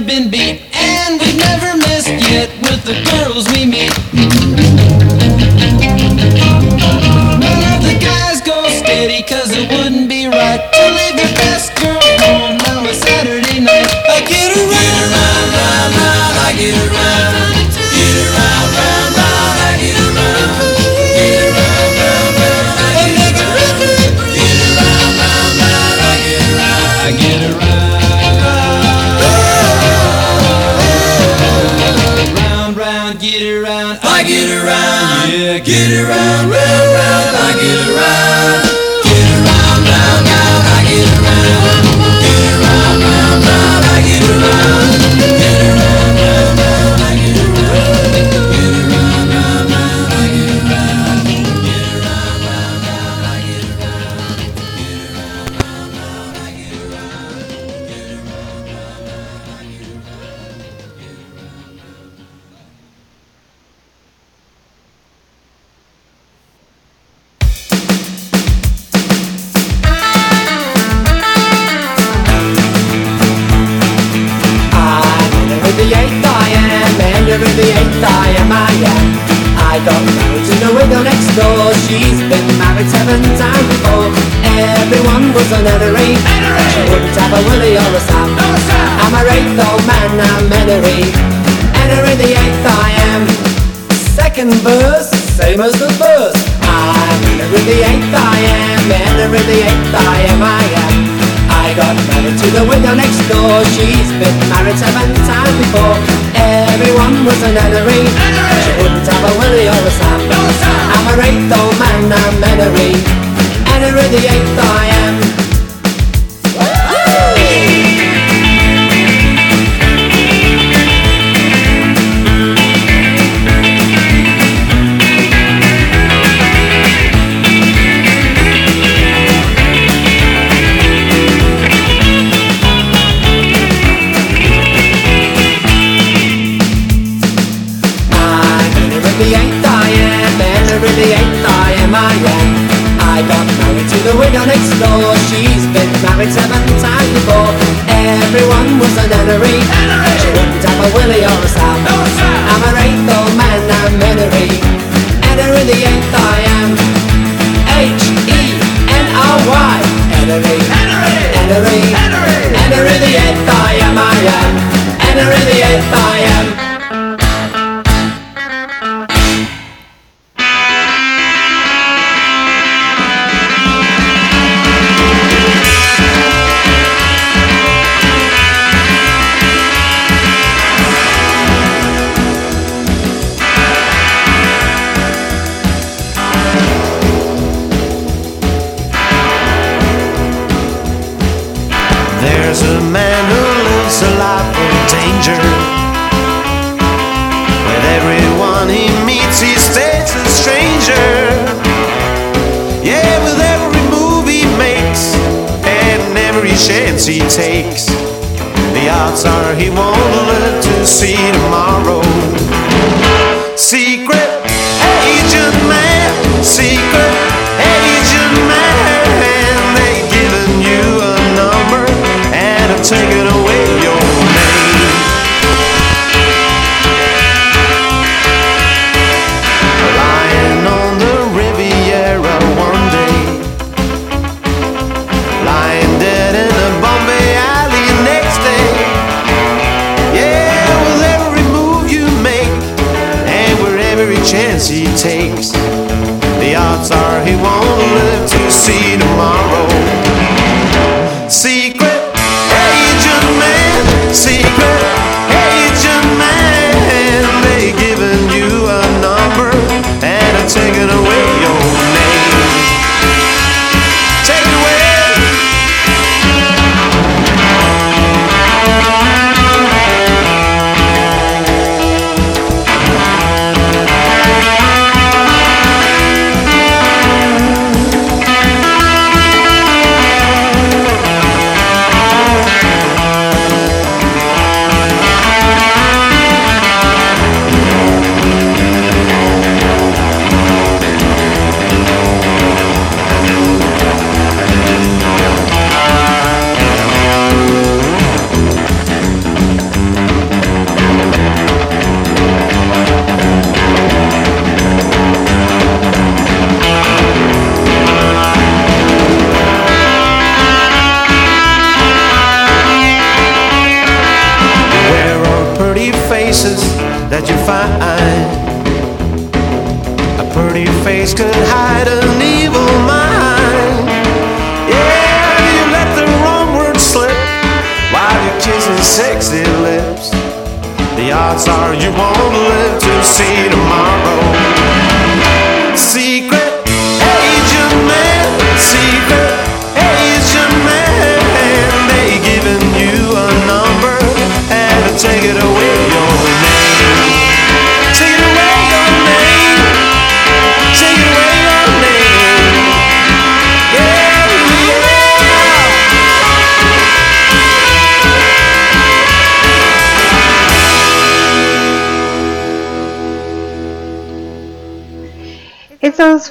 never been beat. risks he takes. The odds are he won't live to see tomorrow. See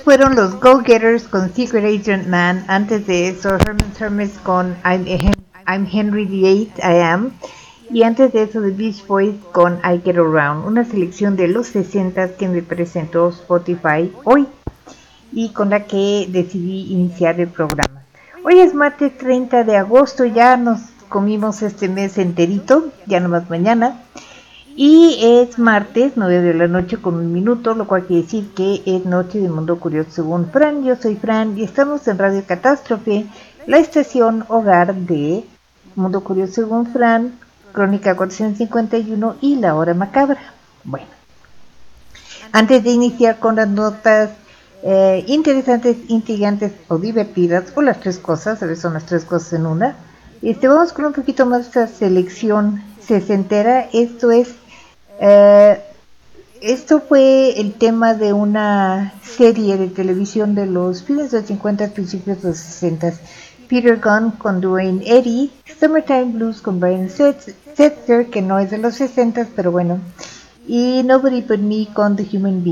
fueron los Go Getters con Secret Agent Man. Antes de eso, Herman Hermes con I'm, I'm Henry VIII, I Am. Y antes de eso, The Beach Boys con I Get Around. Una selección de los 60 que me presentó Spotify hoy y con la que decidí iniciar el programa. Hoy es martes 30 de agosto, ya nos comimos este mes enterito, ya nomás mañana. Y es martes, 9 de la noche con un minuto, lo cual quiere decir que es noche de Mundo Curioso según Fran. Yo soy Fran y estamos en Radio Catástrofe, la estación hogar de Mundo Curioso según Fran, Crónica 451 y La Hora Macabra. Bueno, antes de iniciar con las notas eh, interesantes, intrigantes o divertidas, o las tres cosas, a veces son las tres cosas en una, este, vamos con un poquito más de esta selección sesentera. Esto es eh, esto fue el tema de una serie de televisión de los fines de los 50, principios de los 60. Peter Gunn con Dwayne Eddy, Summertime Blues con Brian Setz- Setzer, que no es de los 60, pero bueno, y Nobody But Me con The Human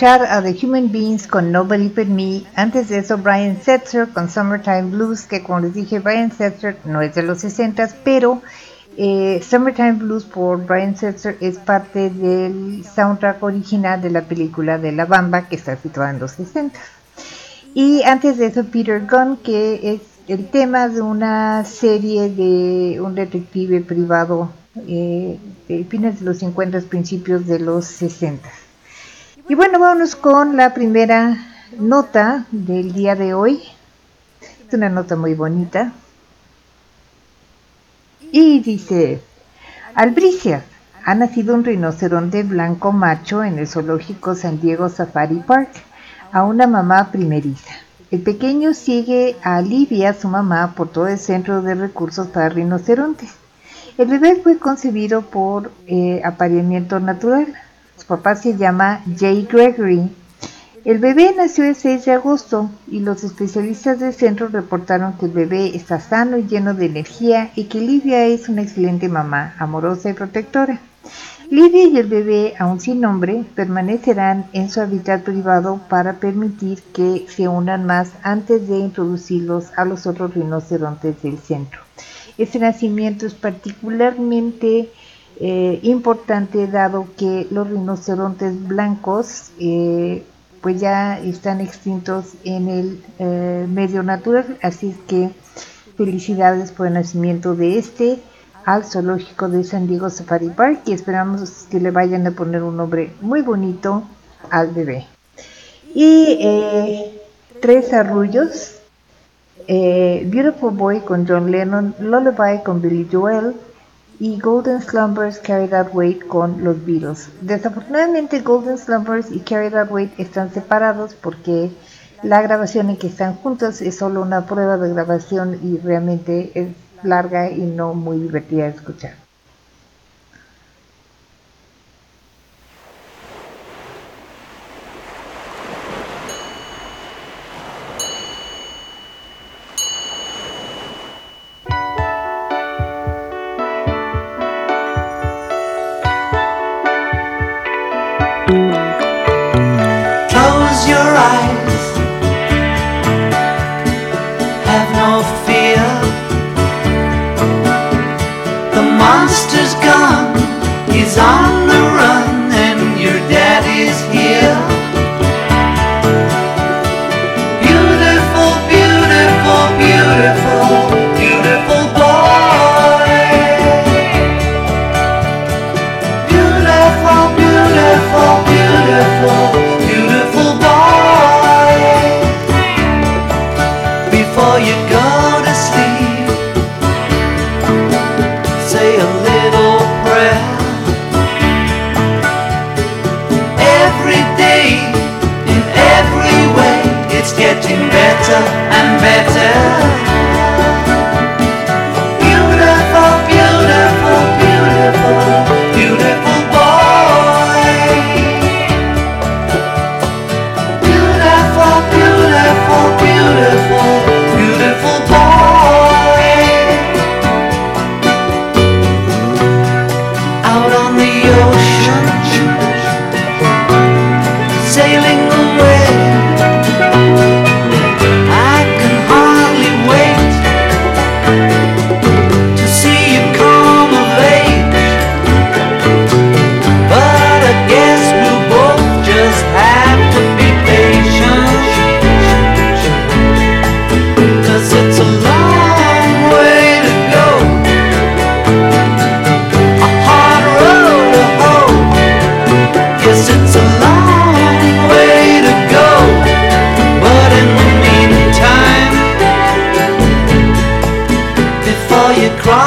escuchar a The Human Beings con No Believe in Me. Antes de eso, Brian Setzer con Summertime Blues, que como les dije, Brian Setzer no es de los 60, pero eh, Summertime Blues por Brian Setzer es parte del soundtrack original de la película de La Bamba, que está situada en los 60. Y antes de eso, Peter Gunn, que es el tema de una serie de un detective privado eh, de fines de los 50, principios de los 60. Y bueno, vámonos con la primera nota del día de hoy. Es una nota muy bonita. Y dice, Albricia, ha nacido un rinoceronte blanco macho en el zoológico San Diego Safari Park a una mamá primeriza. El pequeño sigue a Livia, su mamá, por todo el centro de recursos para rinocerontes. El bebé fue concebido por eh, apareamiento natural. Su papá se llama Jay Gregory. El bebé nació el 6 de agosto y los especialistas del centro reportaron que el bebé está sano y lleno de energía y que Livia es una excelente mamá, amorosa y protectora. Livia y el bebé, aún sin nombre, permanecerán en su hábitat privado para permitir que se unan más antes de introducirlos a los otros rinocerontes del centro. Este nacimiento es particularmente eh, importante dado que los rinocerontes blancos eh, pues ya están extintos en el eh, medio natural, así que felicidades por el nacimiento de este al zoológico de San Diego Safari Park y esperamos que le vayan a poner un nombre muy bonito al bebé. Y tres arrullos, Beautiful Boy con John Lennon, Lullaby con Billy Joel y Golden Slumbers Carry That Weight con los Beatles. Desafortunadamente Golden Slumbers y Carry That Weight están separados porque la grabación en que están juntos es solo una prueba de grabación y realmente es larga y no muy divertida de escuchar.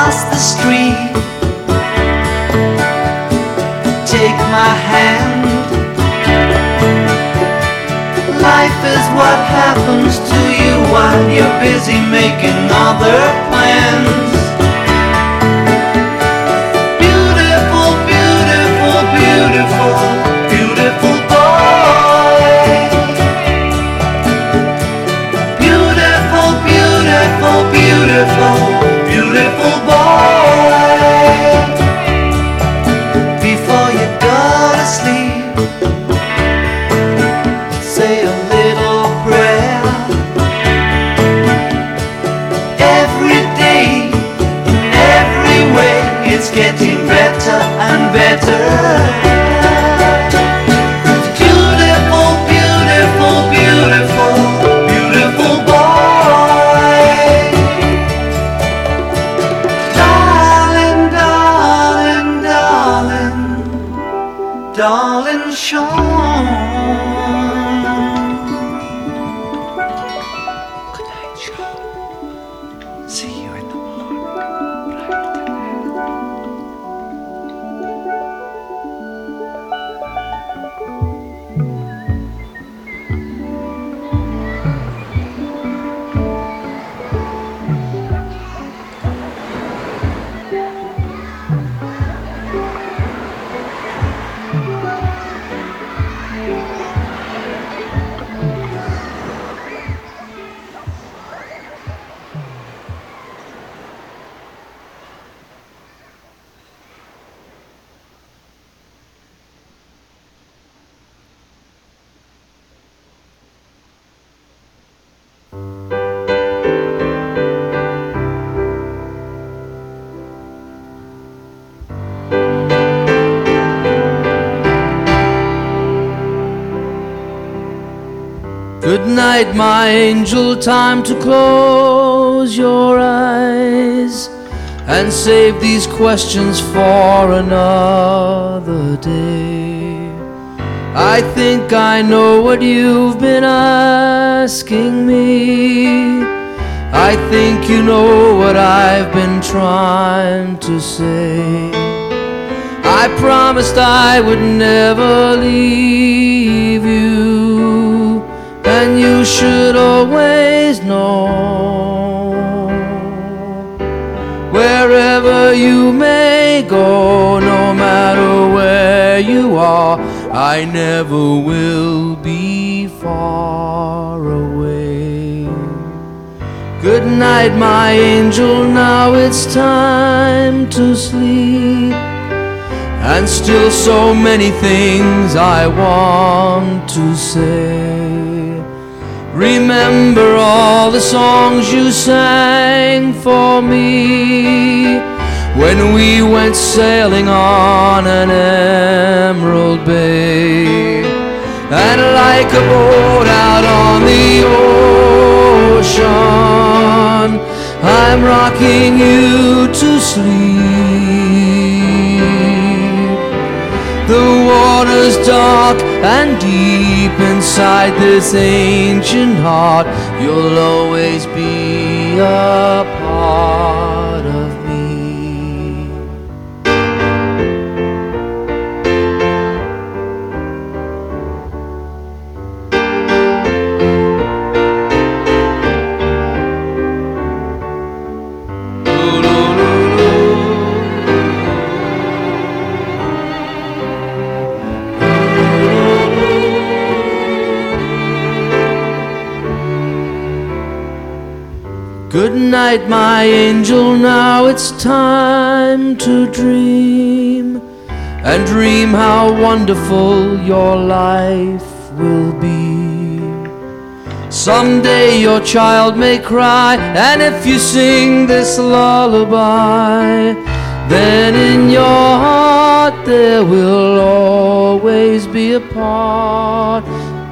You cross the street, take my hand. Life is what happens to you while you're busy making other plans. Time to close your eyes and save these questions for another day. I think I know what you've been asking me. I think you know what I've been trying to say. I promised I would never leave and you should always know. Wherever you may go, no matter where you are, I never will be far away. Good night, my angel, now it's time to sleep. And still so many things I want to say. Remember all the songs you sang for me when we went sailing on an emerald bay. And like a boat out on the ocean, I'm rocking you to sleep. Dark and deep inside this ancient heart. You'll always be a Good night, my angel. Now it's time to dream and dream how wonderful your life will be. Someday your child may cry, and if you sing this lullaby, then in your heart there will always be a part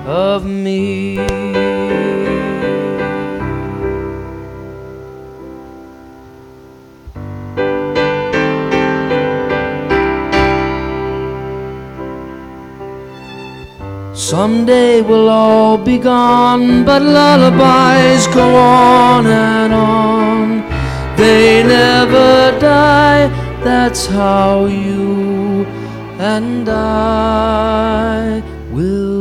of me. Someday we'll all be gone, but lullabies go on and on. They never die, that's how you and I will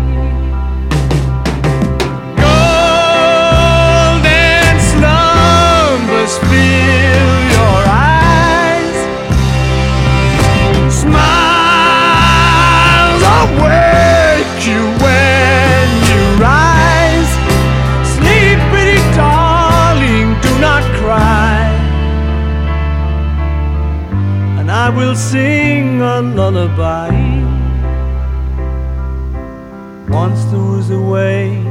I will sing a lullaby. Once there was a way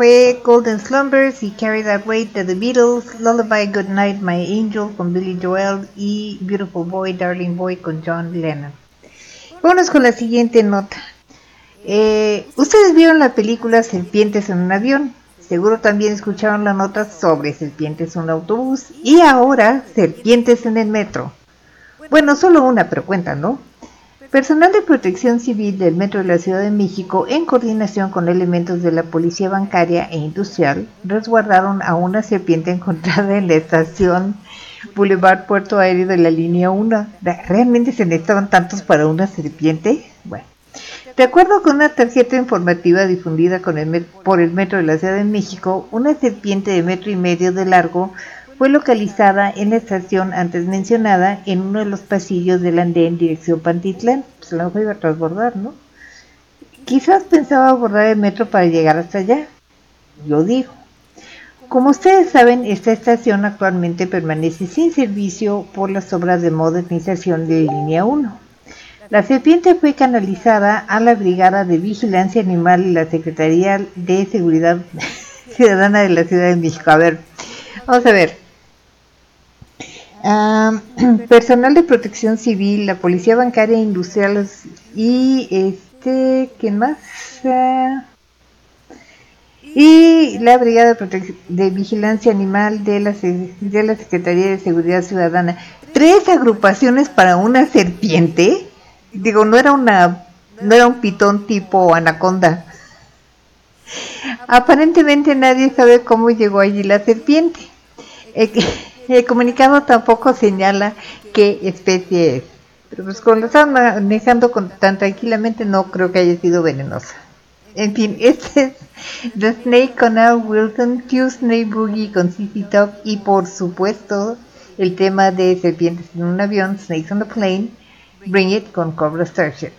Fue Golden Slumbers y That Weight de The Beatles, Lullaby Good Night My Angel con Billy Joel y Beautiful Boy Darling Boy con John Lennon. Vámonos con la siguiente nota. Eh, Ustedes vieron la película Serpientes en un avión. Seguro también escucharon la nota sobre serpientes en un autobús y ahora serpientes en el metro. Bueno, solo una, pero cuenta, ¿no? Personal de protección civil del Metro de la Ciudad de México, en coordinación con elementos de la Policía Bancaria e Industrial, resguardaron a una serpiente encontrada en la estación Boulevard Puerto Aéreo de la línea 1. ¿Realmente se necesitaban tantos para una serpiente? Bueno. De acuerdo con una tarjeta informativa difundida por el Metro de la Ciudad de México, una serpiente de metro y medio de largo fue localizada en la estación antes mencionada en uno de los pasillos del andén dirección Pantitlán. Pues a lo iba a transbordar, ¿no? Quizás pensaba abordar el metro para llegar hasta allá. Yo digo. Como ustedes saben, esta estación actualmente permanece sin servicio por las obras de modernización de línea 1. La serpiente fue canalizada a la Brigada de Vigilancia Animal y la Secretaría de Seguridad Ciudadana de la Ciudad de México. A ver, vamos a ver. Personal de protección civil, la Policía Bancaria Industrial y este, ¿quién más? Y la Brigada de, Vigilancia Animal de la, Secretaría de Seguridad Ciudadana. Tres agrupaciones para una serpiente. Digo, no era una, no era un pitón tipo anaconda. Aparentemente nadie sabe cómo llegó allí la serpiente. El, el comunicado tampoco señala qué especie es. Pero pues lo están manejando tan tranquilamente, no creo que haya sido venenosa. En fin, este es The Snake con Al Wilson, Tuesday Boogie con CC Top y por supuesto el tema de Serpientes en un avión, Snakes on the Plane, Bring It con Cobra Starship.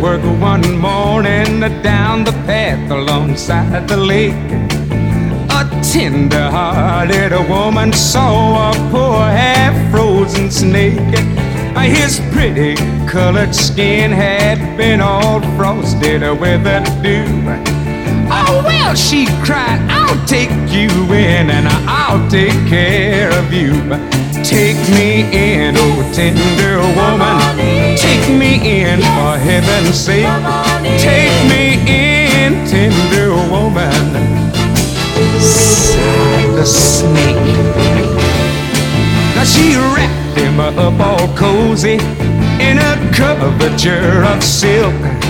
Work one morning down the path alongside the lake. A tender hearted woman saw a poor half frozen snake. His pretty colored skin had been all frosted with the dew. Oh, well, she cried, I'll take you in and I'll take care of you. Take me in, oh tender woman. Take me in for heaven's sake. Take me in, tender woman. Sighed the snake. Now she wrapped him up all cozy in a coverture of silk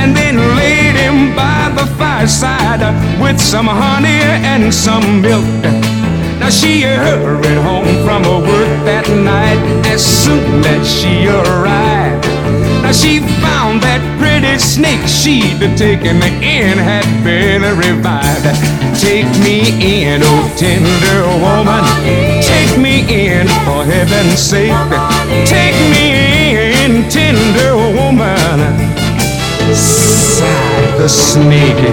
and then laid him by the fireside with some honey and some milk. Now she hurried home from her work that night as soon as she arrived. Now she found that pretty snake she'd taken in had been revived. Take me in, oh tender woman. Take me in for heaven's sake. Take me in, tender woman the snake.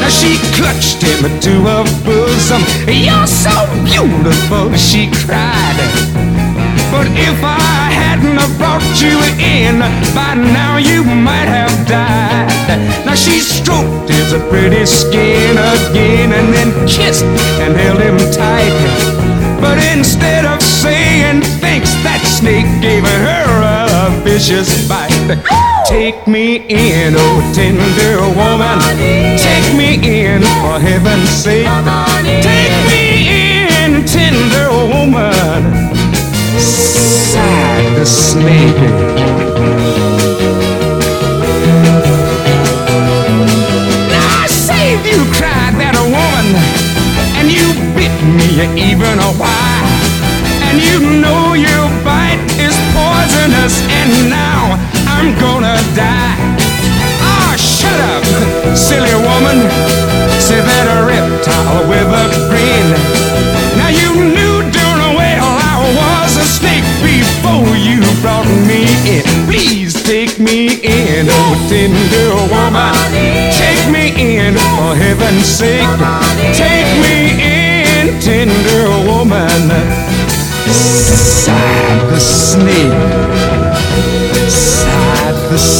Now she clutched him to her bosom. You're so beautiful, she cried. But if I hadn't brought you in, by now you might have died. Now she stroked his pretty skin again and then kissed and held him tight. But instead of saying thanks, that snake gave her a vicious bite. Take me in, oh tender woman. Take me in for heaven's sake. Take me in, tender woman. Sighed the snake. Even a while. And you know your bite is poisonous, and now I'm gonna die. Ah, shut up, silly woman. Say that a reptile with a grin. Now you knew darn well I was a snake before you brought me in. Please take me in, oh tender woman. Take me in for heaven's sake. Take tender woman. Sighed the snake. Sighed the snake.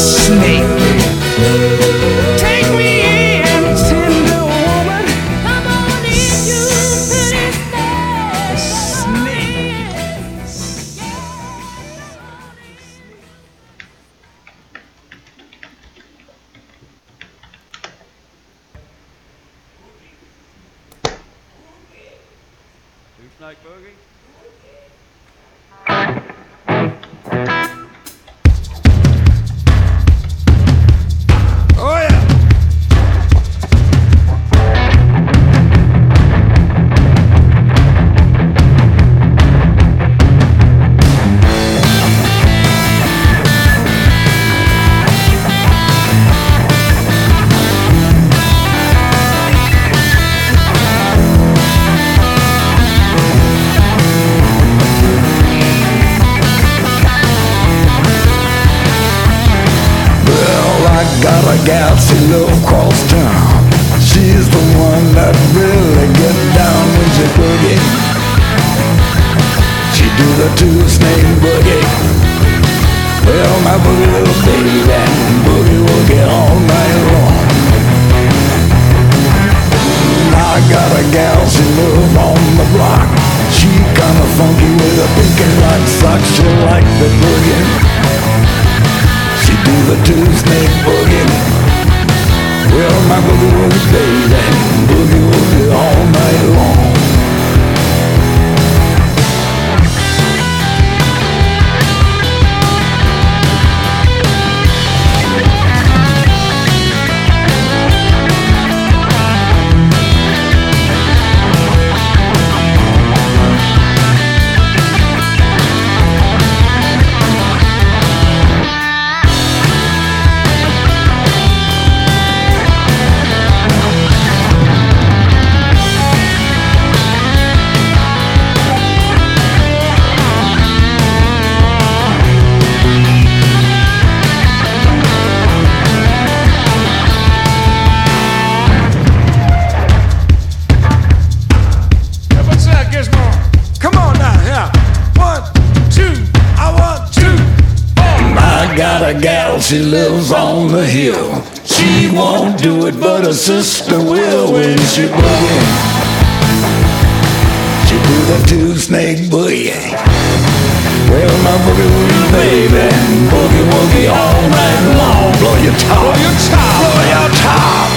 She lives on the hill. She won't do it, but her sister will when she boogie. She do the two snake boogie. Well, my boogie woogie baby, boogie woogie all night long. Blow your top, blow your top, blow your top.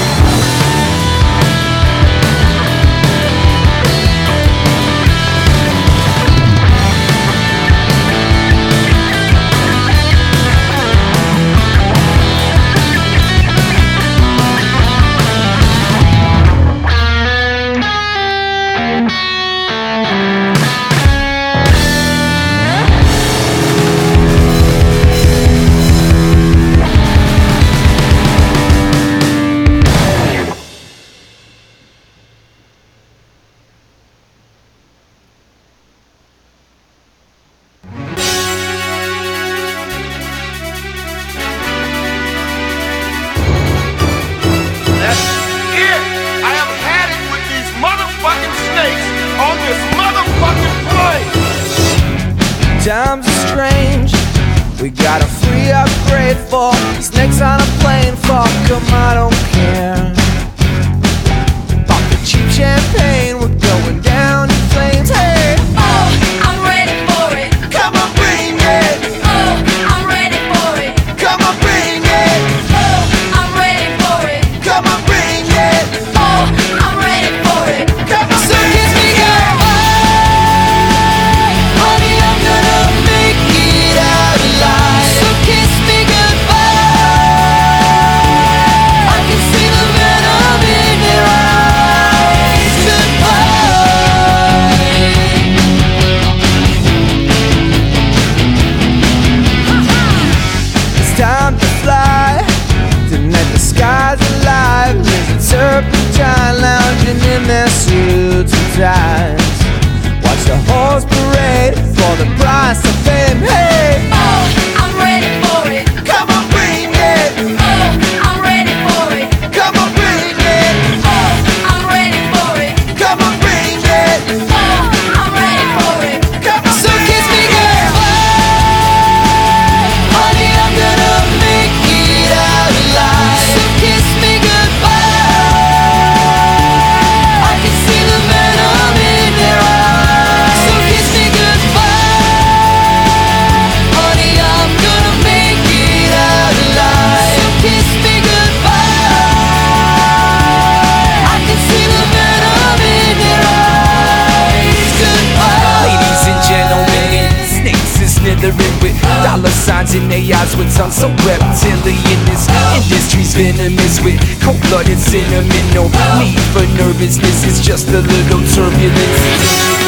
Venomous with cold-blooded cinnamon. No need for nervousness, it's just a little turbulence.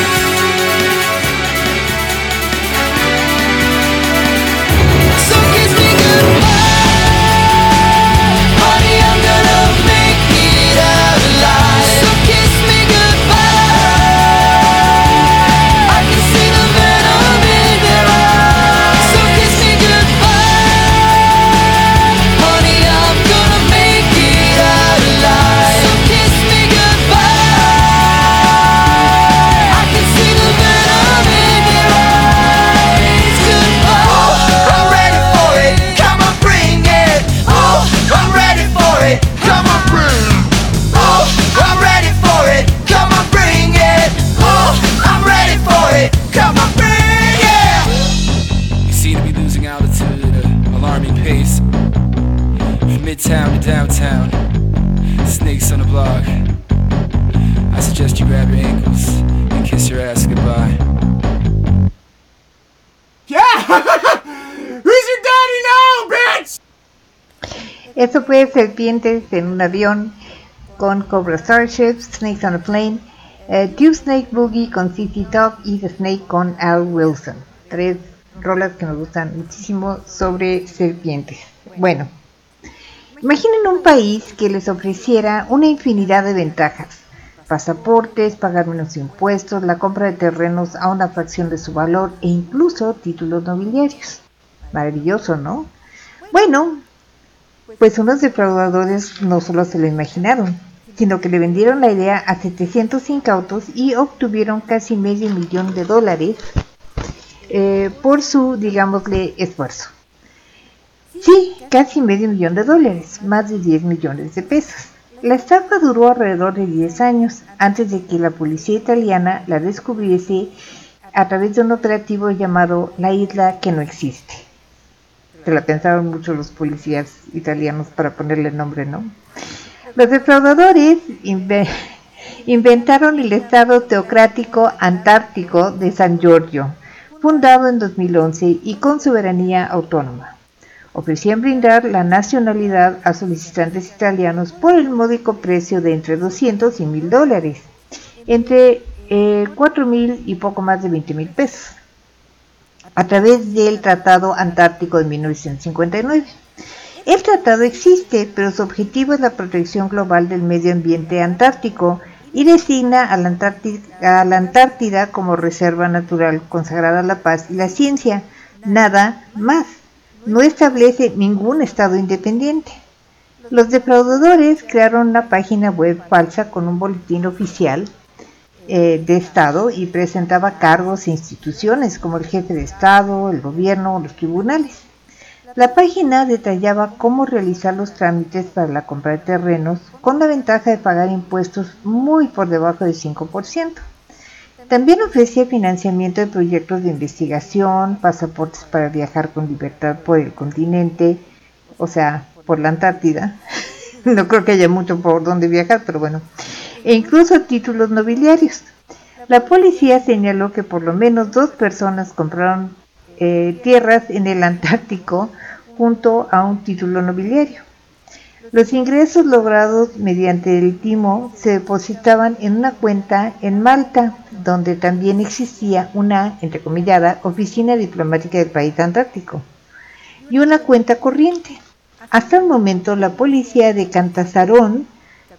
Fue Serpientes en un avión con Cobra Starship, Snakes on a Plane, eh, Two Snake Boogie con CC Top y The Snake con Al Wilson. Tres rolas que me gustan muchísimo sobre serpientes. Bueno, imaginen un país que les ofreciera una infinidad de ventajas. Pasaportes, pagar menos impuestos, la compra de terrenos a una fracción de su valor e incluso títulos nobiliarios. Maravilloso, ¿no? Bueno, pues unos defraudadores no solo se lo imaginaron, sino que le vendieron la idea a 700 incautos y obtuvieron casi medio millón de dólares eh, por su, digámosle, esfuerzo. Sí, casi medio millón de dólares, más de 10 millones de pesos. La estafa duró alrededor de 10 años antes de que la policía italiana la descubriese a través de un operativo llamado La Isla que no existe. Se la pensaron mucho los policías italianos para ponerle nombre, ¿no? Los defraudadores inve- inventaron el Estado Teocrático Antártico de San Giorgio, fundado en 2011 y con soberanía autónoma. Ofrecían brindar la nacionalidad a solicitantes italianos por el módico precio de entre 200 y 1000 dólares, entre eh, 4 mil y poco más de 20 mil pesos, a través del Tratado Antártico de 1959. El tratado existe, pero su objetivo es la protección global del medio ambiente antártico y designa a la, Antártida, a la Antártida como reserva natural consagrada a la paz y la ciencia. Nada más. No establece ningún estado independiente. Los defraudadores crearon una página web falsa con un boletín oficial eh, de Estado y presentaba cargos e instituciones como el jefe de Estado, el gobierno o los tribunales. La página detallaba cómo realizar los trámites para la compra de terrenos con la ventaja de pagar impuestos muy por debajo del 5%. También ofrecía financiamiento de proyectos de investigación, pasaportes para viajar con libertad por el continente, o sea, por la Antártida. No creo que haya mucho por donde viajar, pero bueno. E incluso títulos nobiliarios. La policía señaló que por lo menos dos personas compraron eh, tierras en el Antártico junto a un título nobiliario. Los ingresos logrados mediante el timo se depositaban en una cuenta en Malta, donde también existía una, entrecomillada, oficina diplomática del país antártico, y una cuenta corriente. Hasta el momento, la policía de Cantasarón,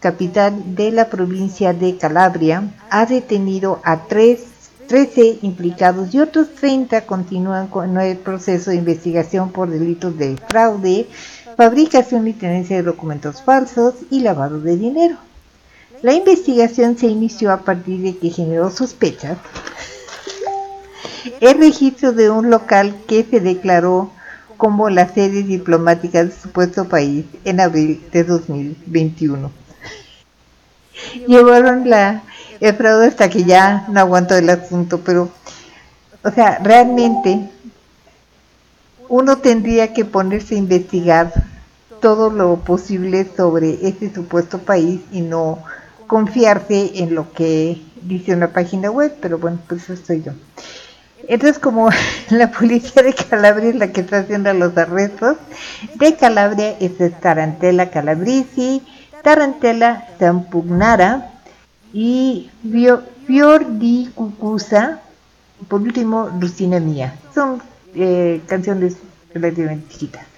capital de la provincia de Calabria, ha detenido a tres 13 implicados y otros 30 continúan con el proceso de investigación por delitos de fraude, fabricación y tenencia de documentos falsos y lavado de dinero. La investigación se inició a partir de que generó sospechas el registro de un local que se declaró como la sede diplomática del supuesto país en abril de 2021. Llevaron la, el hasta que ya no aguantó el asunto, pero, o sea, realmente uno tendría que ponerse a investigar todo lo posible sobre este supuesto país y no confiarse en lo que dice una página web, pero bueno, pues eso soy yo. Entonces, como la policía de Calabria es la que está haciendo los arrestos, de Calabria es Tarantella Calabrisi, Tarantella Zampugnara y Fior di Cucusa, por último, Lucina Mía. Son eh, canciones relativamente chiquitas.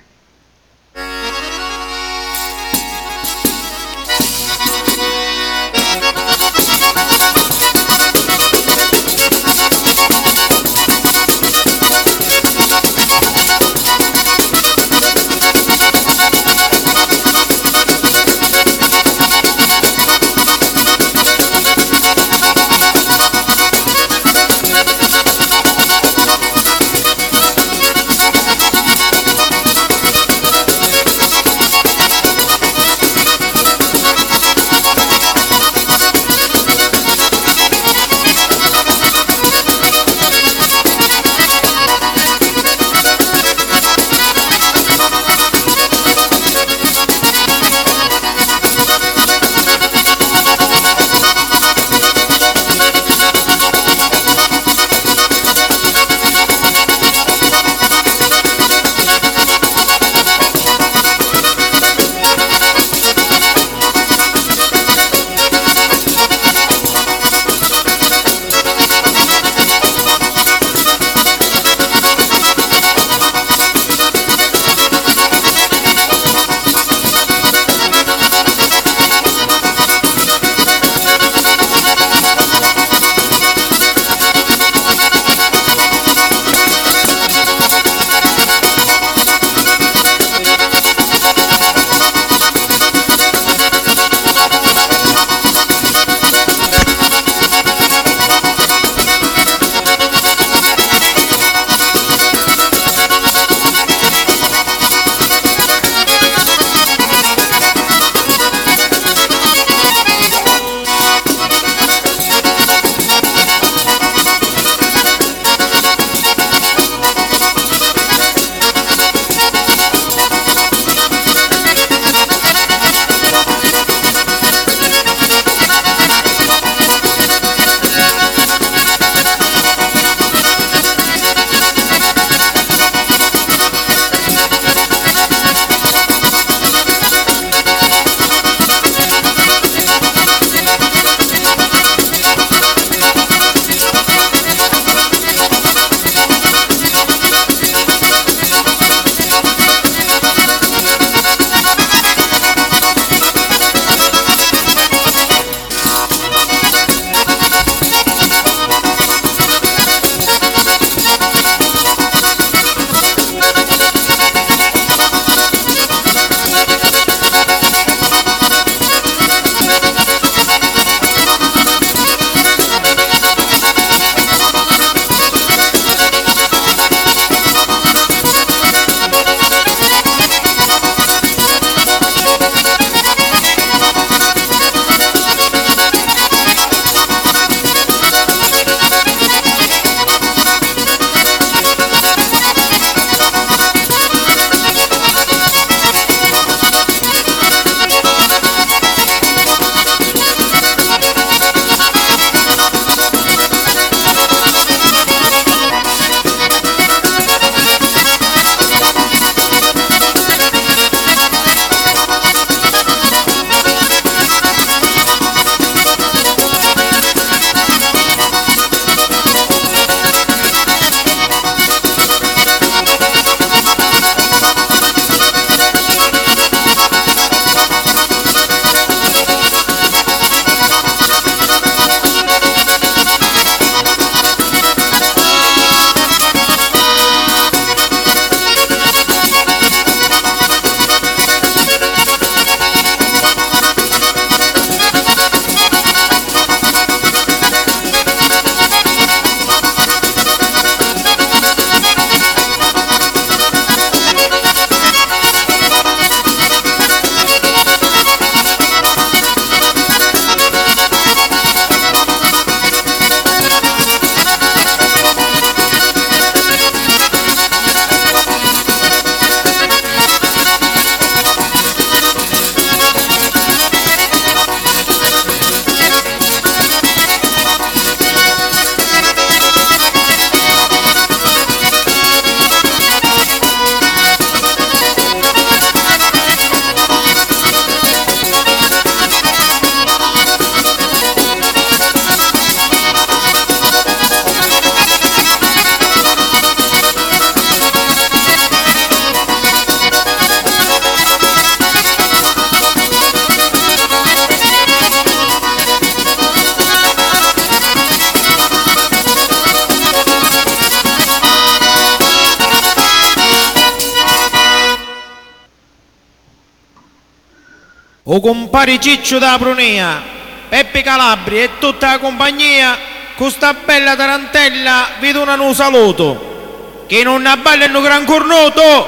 Compare Ciccio da Prunea, Peppe Calabri e tutta la compagnia, con sta bella tarantella vi donano un saluto, che non abballano gran cornuto!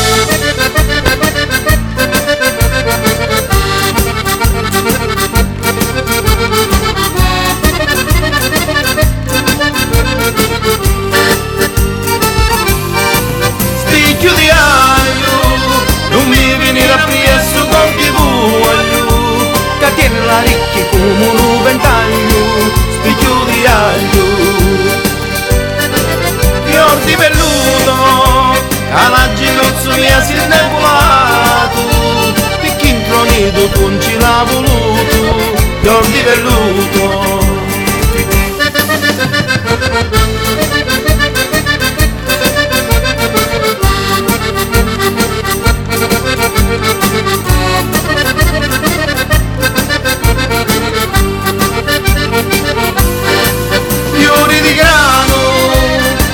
tiene la come un ventaglio spicchio di aglio fior di velluto che la ginocchio mia si è nebulato perché intronito non ci l'ha voluto. Fior di velluto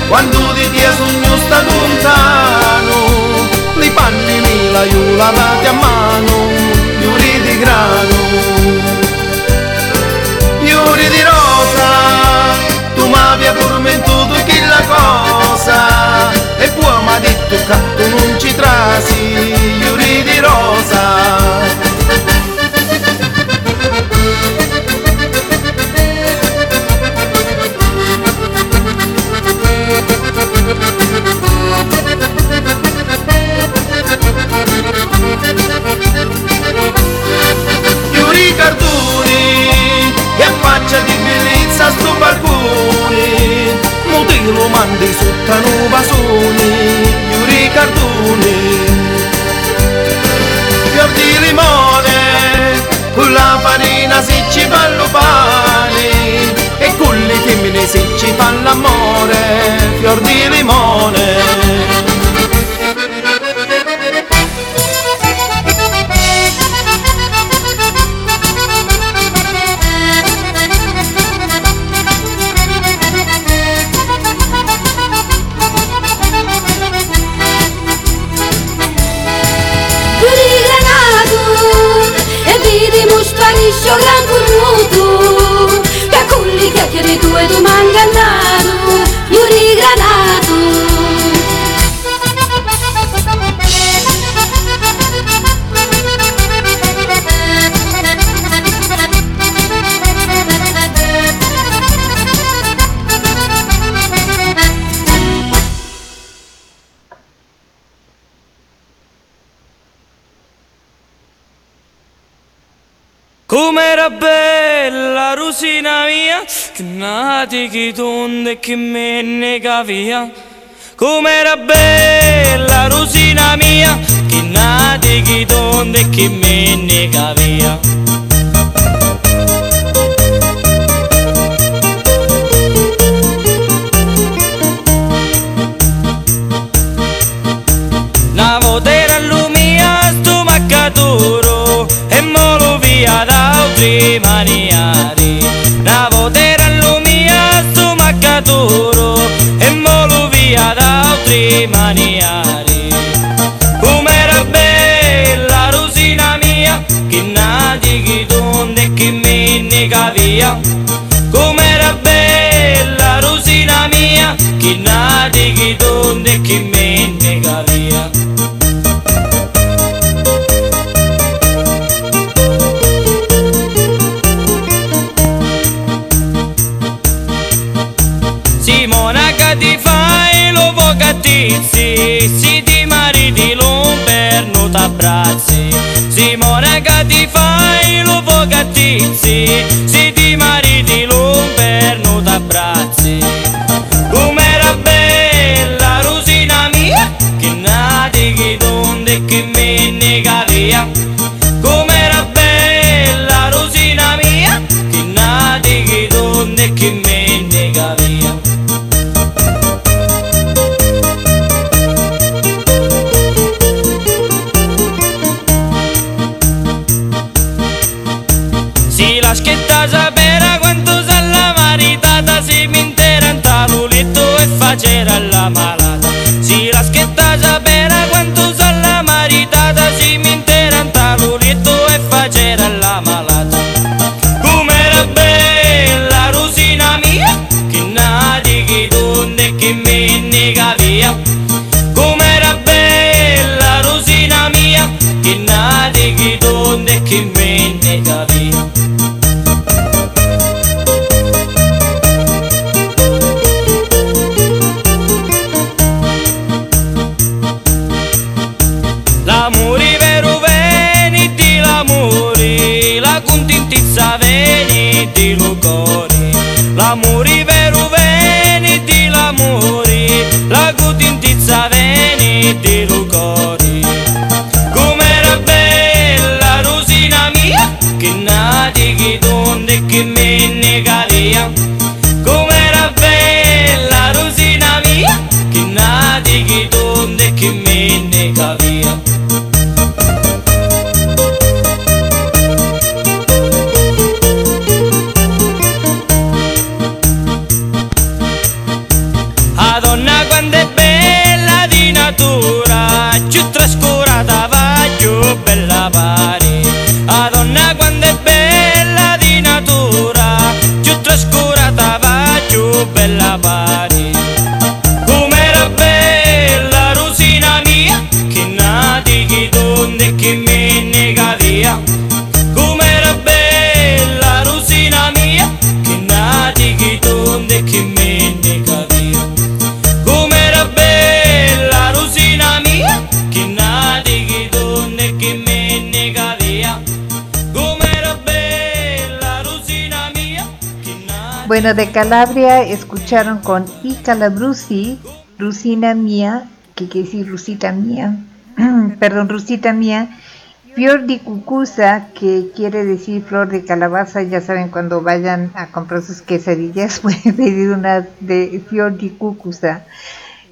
quando di te sogno sta lontano li panni mi la io a mano fiori di grano. Fiori di rosa tu mi abbia tormentato che la cosa? E poi mi ha detto che tu non ci trasi. Fiori a vasoni Fiori cardoni Fior di limone con la farina se ci fa lo pane e con le femmine se ci fa l'amore. Fior di limone Nati chi tonde e chi me ne cavia. Com'era bella rosina mia. Chi nati chi tonde e chi me ne cavia. Bueno, de Calabria escucharon con I Calabrusi, Rusina mía, que quiere decir Rusita mía, perdón, Rusita mía, Fior di Cucusa, que quiere decir flor de calabaza, ya saben, cuando vayan a comprar sus quesadillas pueden pedir una de Fior di Cucusa,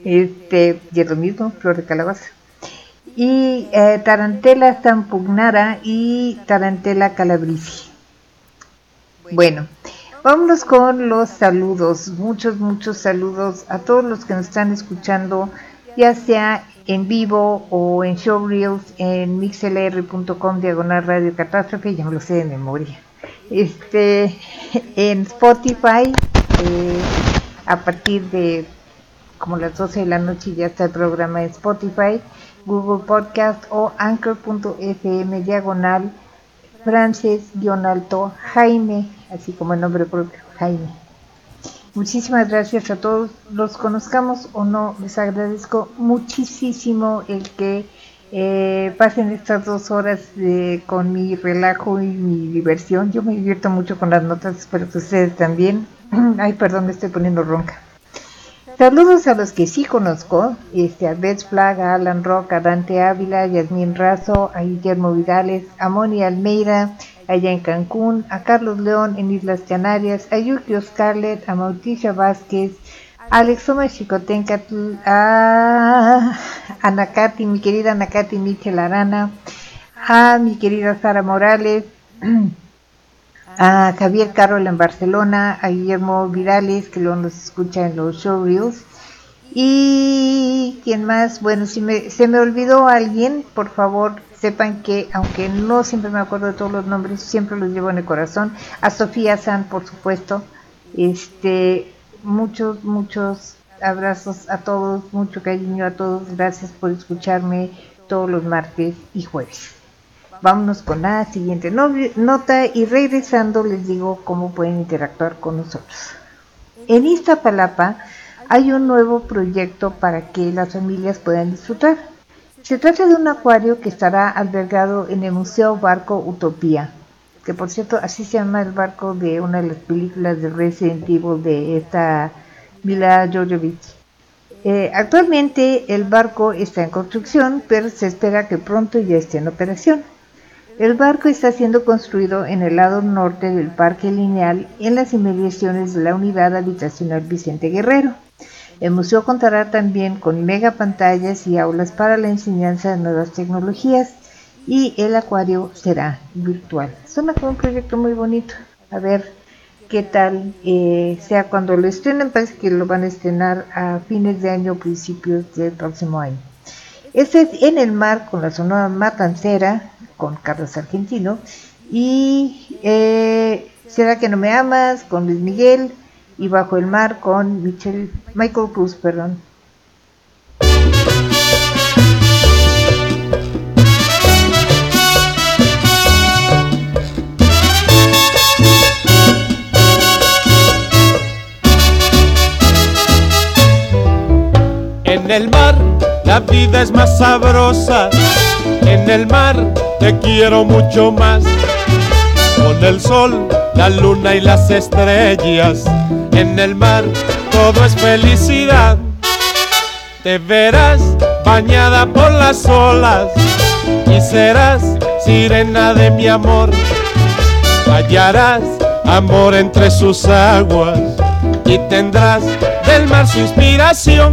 este, y es lo mismo, flor de calabaza. Y eh, Tarantela Zampugnara y Tarantela Calabrisi. Bueno, vámonos con los saludos. Muchos, muchos saludos a todos los que nos están escuchando, ya sea en vivo o en showreels en mixlr.com diagonal radio catástrofe, ya me lo sé de memoria. Este, en Spotify, eh, a partir de como las 12 de la noche ya está el programa en Spotify, Google Podcast o anchor.fm diagonal Frances-alto Jaime, así como el nombre propio, Jaime. Muchísimas gracias a todos, los conozcamos o no, les agradezco muchísimo el que Eh, pasen estas dos horas con mi relajo y mi diversión. Yo me divierto mucho con las notas, espero que ustedes también. Ay, perdón, me estoy poniendo ronca. Saludos a los que sí conozco, este, a Beth Flag, a Alan Rock, a Dante Ávila, a Yasmín Razo, a Guillermo Vidales, a Moni Almeida, allá en Cancún, a Carlos León en Islas Canarias, a Yuki Scarlett, a Mauticia Vázquez, a Alexoma Chicotencatl, a Anacati, mi querida Anacati Michel Arana, a mi querida Sara Morales, a Javier Carroll en Barcelona, a Guillermo Vidales, que luego nos escucha en los showreels. Y quién más, bueno, si me, se me olvidó alguien, por favor sepan que aunque no siempre me acuerdo de todos los nombres, siempre los llevo en el corazón. A Sofía San, por supuesto. Este, muchos, muchos abrazos a todos, mucho cariño a todos. Gracias por escucharme todos los martes y jueves. Vámonos con la siguiente no- nota y regresando les digo cómo pueden interactuar con nosotros. En Iztapalapa hay un nuevo proyecto para que las familias puedan disfrutar. Se trata de un acuario que estará albergado en el Museo Barco Utopía, que por cierto así se llama el barco de una de las películas de Resident Evil de esta Mila Jovovich. Eh, actualmente el barco está en construcción, pero se espera que pronto ya esté en operación. El barco está siendo construido en el lado norte del Parque Lineal en las inmediaciones de la unidad habitacional Vicente Guerrero. El museo contará también con megapantallas y aulas para la enseñanza de nuevas tecnologías y el acuario será virtual. Suena como un proyecto muy bonito. A ver qué tal eh, sea cuando lo estrenen. Parece que lo van a estrenar a fines de año o principios del próximo año. Este es En el Mar con la Sonora Matancera con Carlos Argentino y eh, Será que no me amas con Luis Miguel y Bajo el Mar con Michel, Michael Cruz, perdón. En el mar la vida es más sabrosa. En el mar te quiero mucho más. Con el sol, la luna y las estrellas. En el mar todo es felicidad. Te verás bañada por las olas y serás sirena de mi amor. Hallarás amor entre sus aguas y tendrás del mar su inspiración.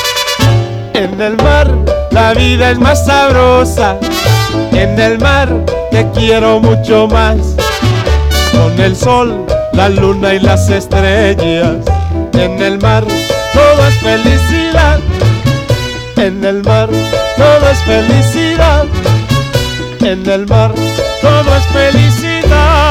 En el mar la vida es más sabrosa. En el mar te quiero mucho más. Con el sol, la luna y las estrellas. En el mar todo es felicidad. En el mar todo es felicidad. En el mar todo es felicidad.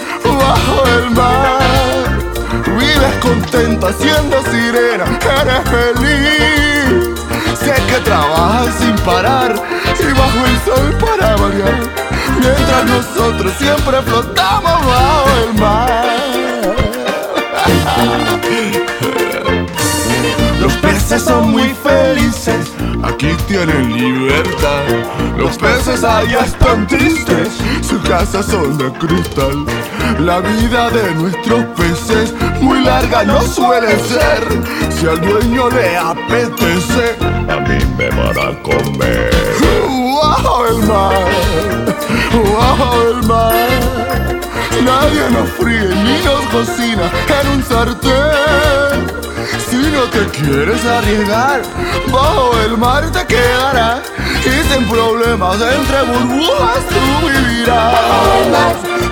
bajo el mar Vives contenta siendo sirena, eres feliz Sé que trabajas sin parar y bajo el sol para variar Mientras nosotros siempre flotamos bajo el mar Los peces son muy felices, aquí tienen libertad. Los peces allá están tristes, sus casas son de cristal. La vida de nuestros peces muy larga no suele ser. Si al dueño le apetece, a mí me van a comer. Bajo el mar, bajo el mar. Nadie nos fríe ni nos cocina en un sartén. Si no te quieres arriesgar, bajo el mar te quedarás y sin problemas entre burbujas tú vivirás. Bajo el mar,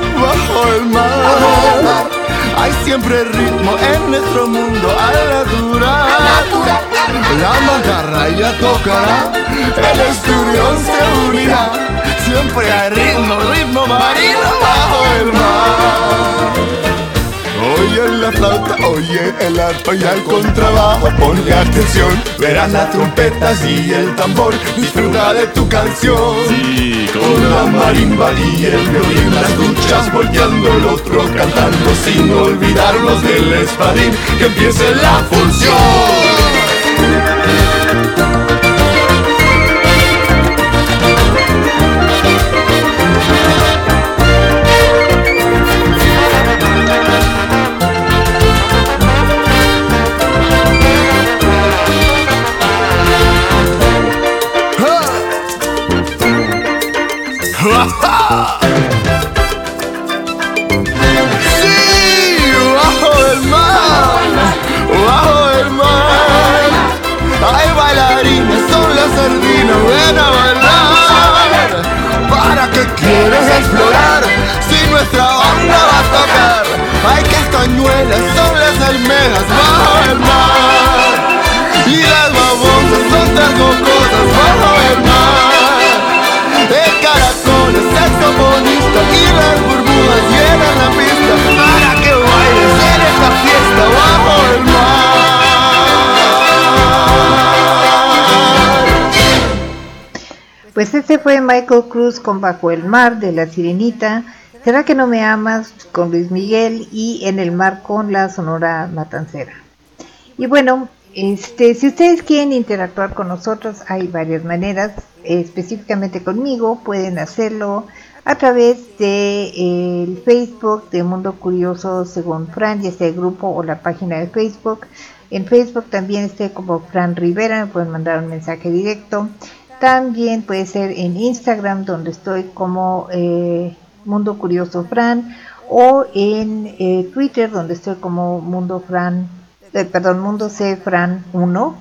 hay siempre ritmo en nuestro mundo al natural. La mantarra ya tocará, el esturión se unirá. Siempre hay ritmo, ritmo marino bajo el mar. Oye la flauta, oye el arpa y el contrabajo Ponle atención, verás las trompetas y el tambor Disfruta de tu canción. Sí, con la marimba y el violín Las duchas volteando el otro cantando Sin olvidarnos del espadín Que empiece la función Pues este fue Michael Cruz con Bajo el Mar de La Sirenita. ¿Será que no me amas? con Luis Miguel y En el Mar con la Sonora Matancera. Y bueno, este, si ustedes quieren interactuar con nosotros, hay varias maneras. Específicamente conmigo, pueden hacerlo a través de eh, el Facebook de Mundo Curioso según Fran, ya sea el grupo o la página de Facebook. En Facebook también estoy como Fran Rivera, me pueden mandar un mensaje directo. También puede ser en Instagram, donde estoy como eh, Mundo Curioso Fran, o en eh, Twitter, donde estoy como Mundo Fran, eh, perdón, Mundo C Fran 1,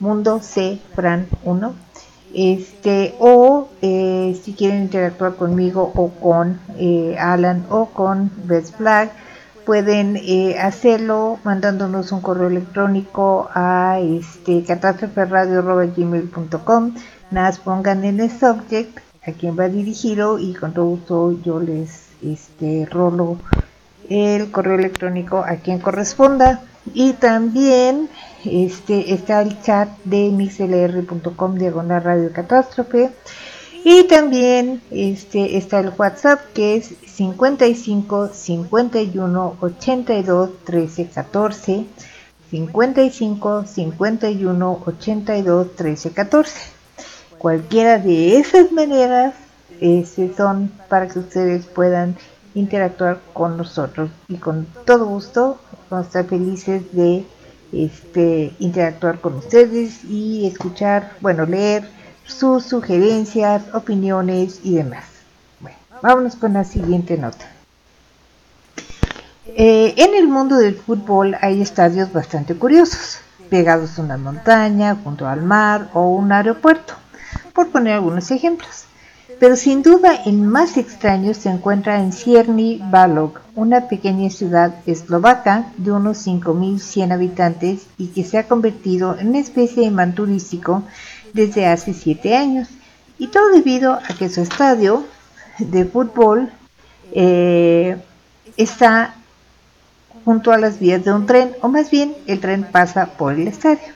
Mundo C Fran 1. Este, o si quieren interactuar conmigo o con Alan o con Best Flag, pueden hacerlo mandándonos un correo electrónico a este nada más pongan en el subject a quién va dirigido y con todo gusto yo les este rolo el correo electrónico a quien corresponda. Y también este está el chat de mixlr.com diagonal radio catástrofe. Y también este está el WhatsApp que es 55 51 82 13 14 55 51 82 13 14 cualquiera de esas maneras son para que ustedes puedan interactuar con nosotros y con todo gusto vamos a estar felices de este, interactuar con ustedes y escuchar, bueno, leer sus sugerencias, opiniones y demás. Bueno, vámonos con la siguiente nota. Eh, en el mundo del fútbol hay estadios bastante curiosos, pegados a una montaña, junto al mar o un aeropuerto, por poner algunos ejemplos. Pero sin duda el más extraño se encuentra en Cierny Balog, una pequeña ciudad eslovaca de unos 5.100 habitantes y que se ha convertido en una especie de imán turístico desde hace 7 años. Y todo debido a que su estadio de fútbol eh, está junto a las vías de un tren, o más bien el tren pasa por el estadio.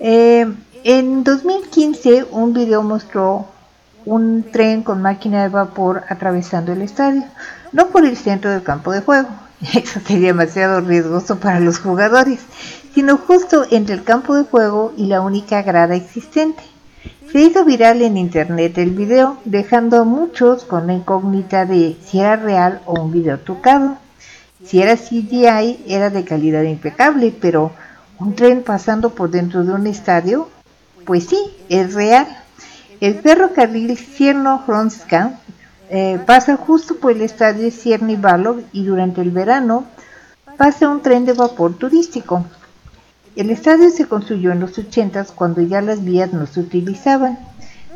Eh, en 2015 un video mostró un tren con máquina de vapor atravesando el estadio, no por el centro del campo de juego, eso sería demasiado riesgoso para los jugadores, sino justo entre el campo de juego y la única grada existente. Se hizo viral en internet el video, dejando a muchos con la incógnita de si era real o un video trucado. Si era CGI era de calidad impecable, pero un tren pasando por dentro de un estadio, pues sí, es real. El ferrocarril Cierno-Hronska eh, pasa justo por el estadio Cierny Balog y durante el verano pasa un tren de vapor turístico. El estadio se construyó en los 80 cuando ya las vías no se utilizaban.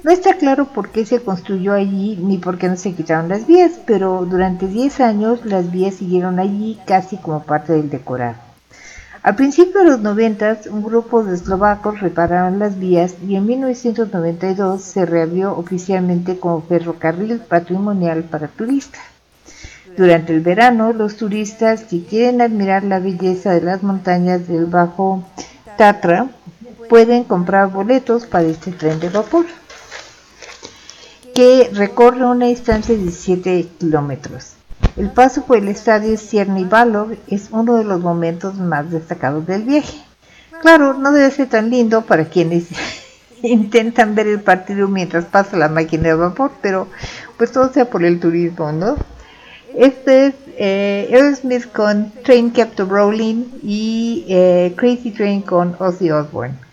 No está claro por qué se construyó allí ni por qué no se quitaron las vías, pero durante 10 años las vías siguieron allí casi como parte del decorado. Al principio de los 90, un grupo de eslovacos repararon las vías y en 1992 se reabrió oficialmente como ferrocarril patrimonial para turistas. Durante el verano, los turistas que quieren admirar la belleza de las montañas del Bajo Tatra pueden comprar boletos para este tren de vapor, que recorre una distancia de 17 kilómetros. El paso por el estadio Cierny Balog es uno de los momentos más destacados del viaje. Claro, no debe ser tan lindo para quienes intentan ver el partido mientras pasa la máquina de vapor, pero pues todo sea por el turismo, ¿no? Este es eh, Aerosmith con Train Kept Rolling y eh, Crazy Train con Ozzy Osbourne.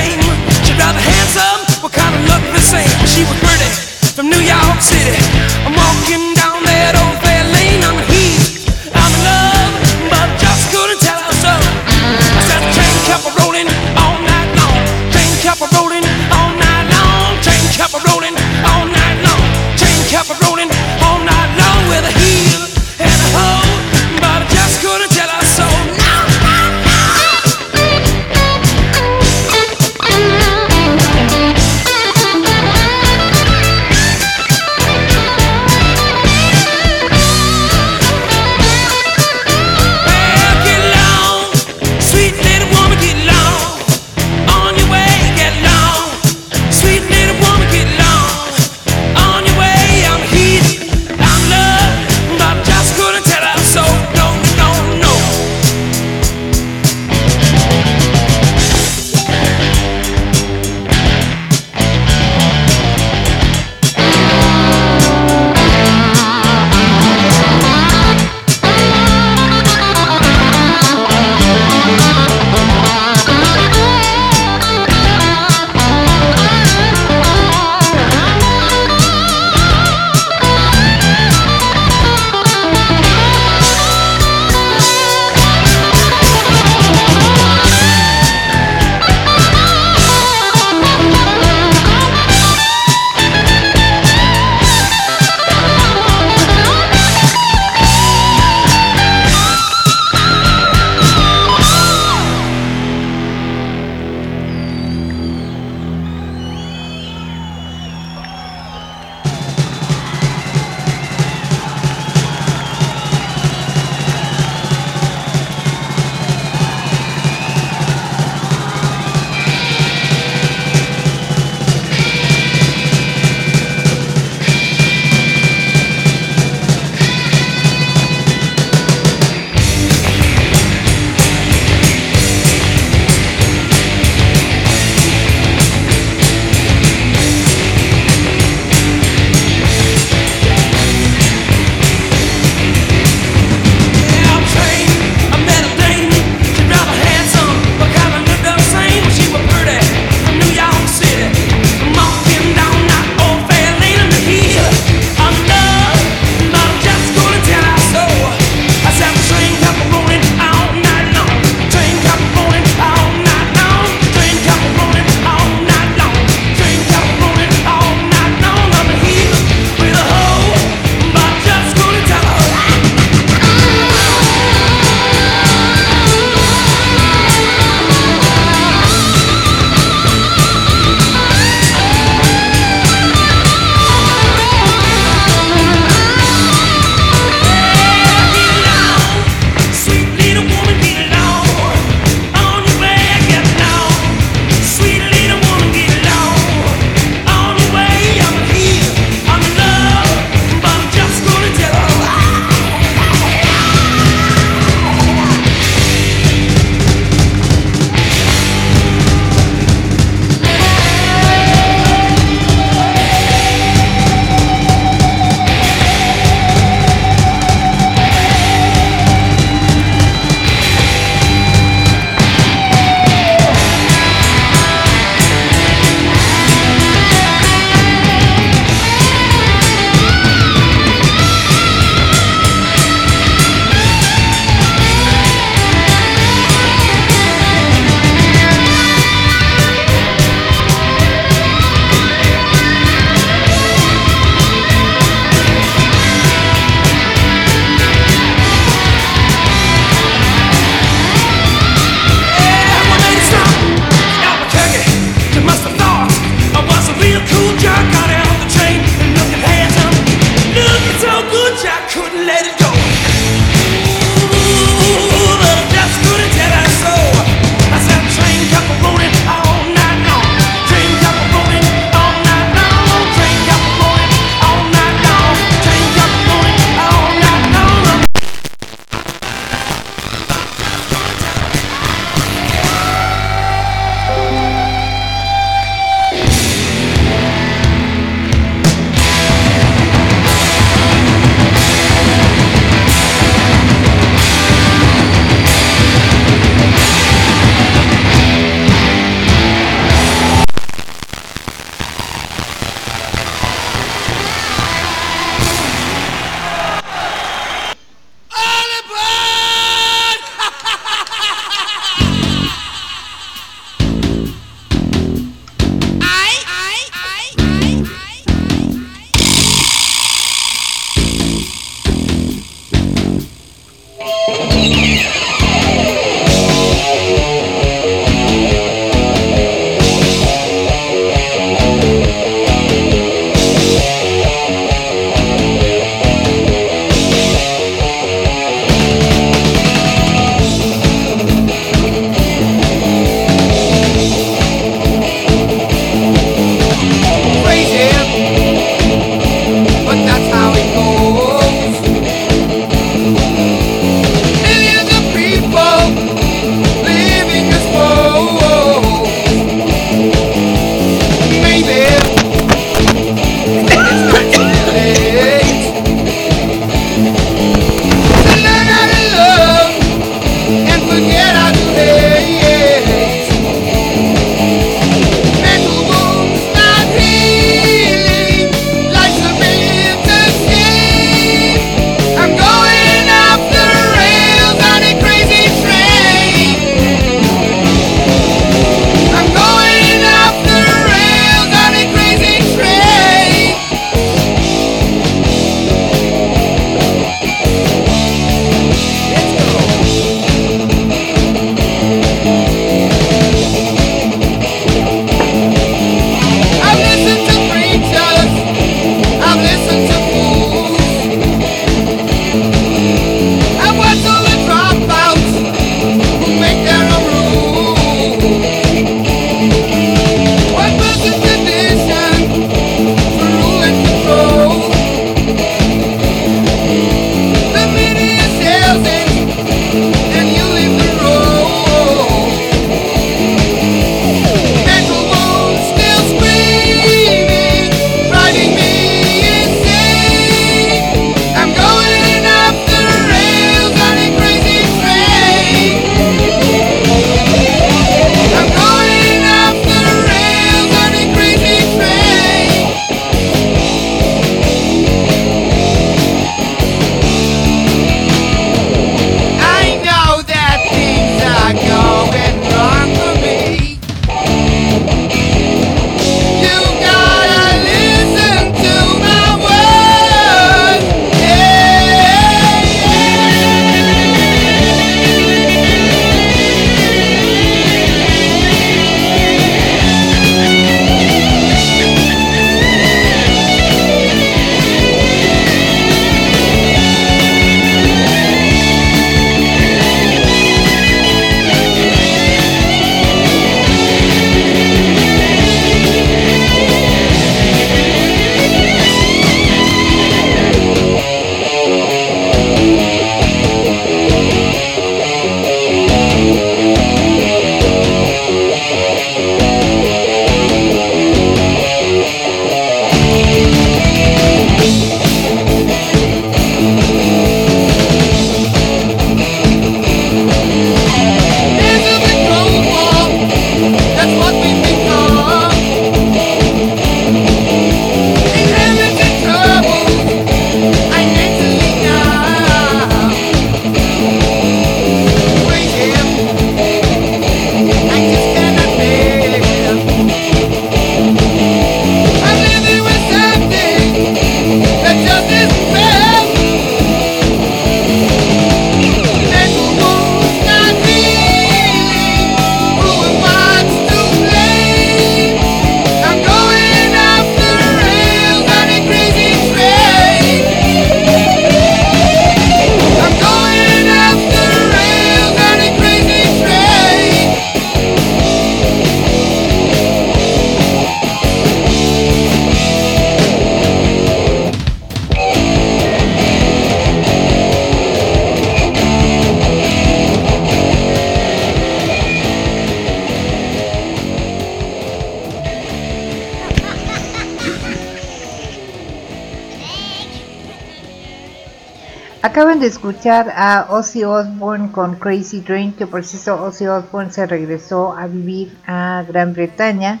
Escuchar a Ozzy Osbourne con Crazy Train, que por cierto Ozzy Osbourne se regresó a vivir a Gran Bretaña